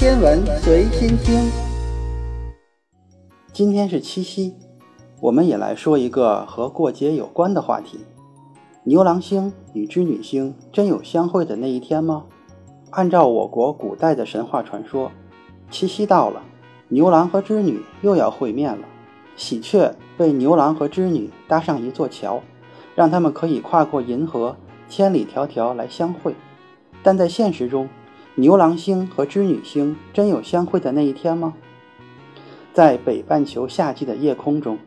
天文随心听。今天是七夕，我们也来说一个和过节有关的话题：牛郎星与织女星真有相会的那一天吗？按照我国古代的神话传说，七夕到了，牛郎和织女又要会面了。喜鹊为牛郎和织女搭上一座桥，让他们可以跨过银河，千里迢迢来相会。但在现实中，牛郎星和织女星真有相会的那一天吗？在北半球夏季的夜空中，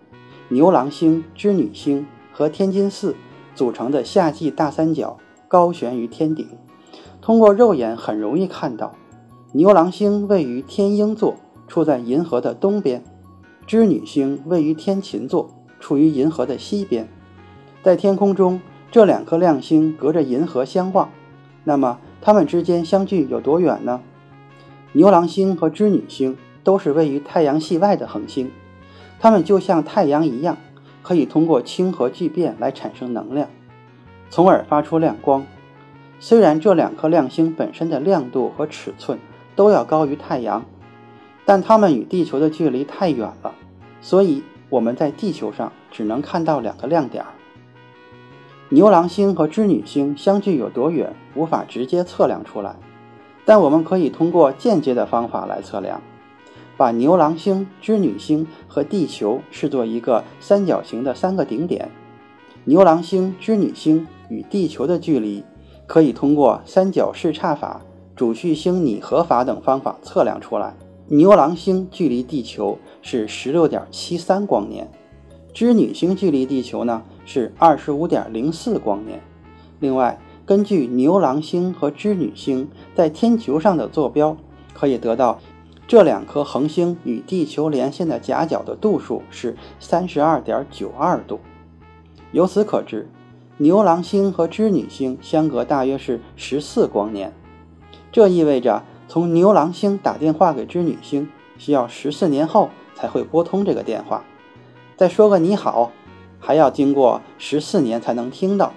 牛郎星、织女星和天津四组成的夏季大三角高悬于天顶。通过肉眼很容易看到，牛郎星位于天鹰座，处在银河的东边；织女星位于天琴座，处于银河的西边。在天空中，这两颗亮星隔着银河相望。那么，它们之间相距有多远呢？牛郎星和织女星都是位于太阳系外的恒星，它们就像太阳一样，可以通过氢核聚变来产生能量，从而发出亮光。虽然这两颗亮星本身的亮度和尺寸都要高于太阳，但它们与地球的距离太远了，所以我们在地球上只能看到两个亮点儿。牛郎星和织女星相距有多远，无法直接测量出来，但我们可以通过间接的方法来测量，把牛郎星、织女星和地球视作一个三角形的三个顶点，牛郎星、织女星与地球的距离。可以通过三角视差法、主序星拟合法等方法测量出来。牛郎星距离地球是十六点七三光年，织女星距离地球呢是二十五点零四光年。另外，根据牛郎星和织女星在天球上的坐标，可以得到这两颗恒星与地球连线的夹角的度数是三十二点九二度。由此可知。牛郎星和织女星相隔大约是十四光年，这意味着从牛郎星打电话给织女星，需要十四年后才会拨通这个电话。再说个你好，还要经过十四年才能听到。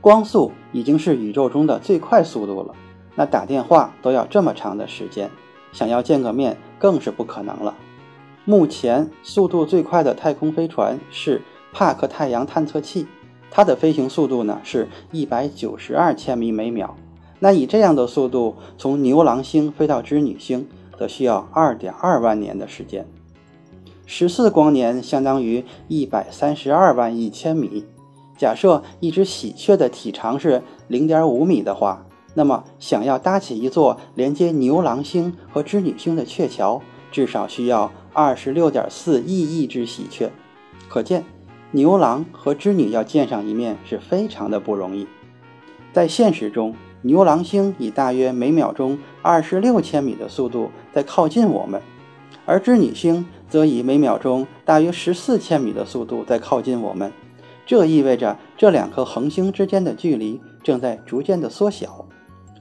光速已经是宇宙中的最快速度了，那打电话都要这么长的时间，想要见个面更是不可能了。目前速度最快的太空飞船是帕克太阳探测器。它的飞行速度呢是一百九十二千米每秒。那以这样的速度从牛郎星飞到织女星，则需要二点二万年的时间。十四光年相当于一百三十二万亿千米。假设一只喜鹊的体长是零点五米的话，那么想要搭起一座连接牛郎星和织女星的鹊桥，至少需要二十六点四亿亿只喜鹊。可见。牛郎和织女要见上一面是非常的不容易。在现实中，牛郎星以大约每秒钟二十六千米的速度在靠近我们，而织女星则以每秒钟大约十四千米的速度在靠近我们。这意味着这两颗恒星之间的距离正在逐渐的缩小。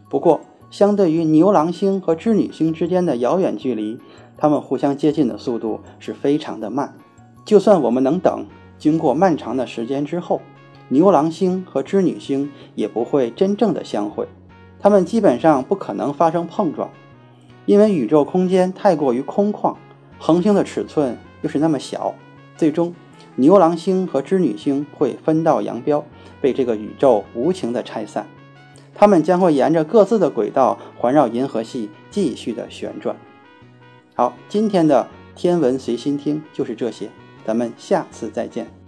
不过，相对于牛郎星和织女星之间的遥远距离，它们互相接近的速度是非常的慢。就算我们能等。经过漫长的时间之后，牛郎星和织女星也不会真正的相会，它们基本上不可能发生碰撞，因为宇宙空间太过于空旷，恒星的尺寸又是那么小，最终牛郎星和织女星会分道扬镳，被这个宇宙无情的拆散，它们将会沿着各自的轨道环绕银河系继续的旋转。好，今天的天文随心听就是这些。咱们下次再见。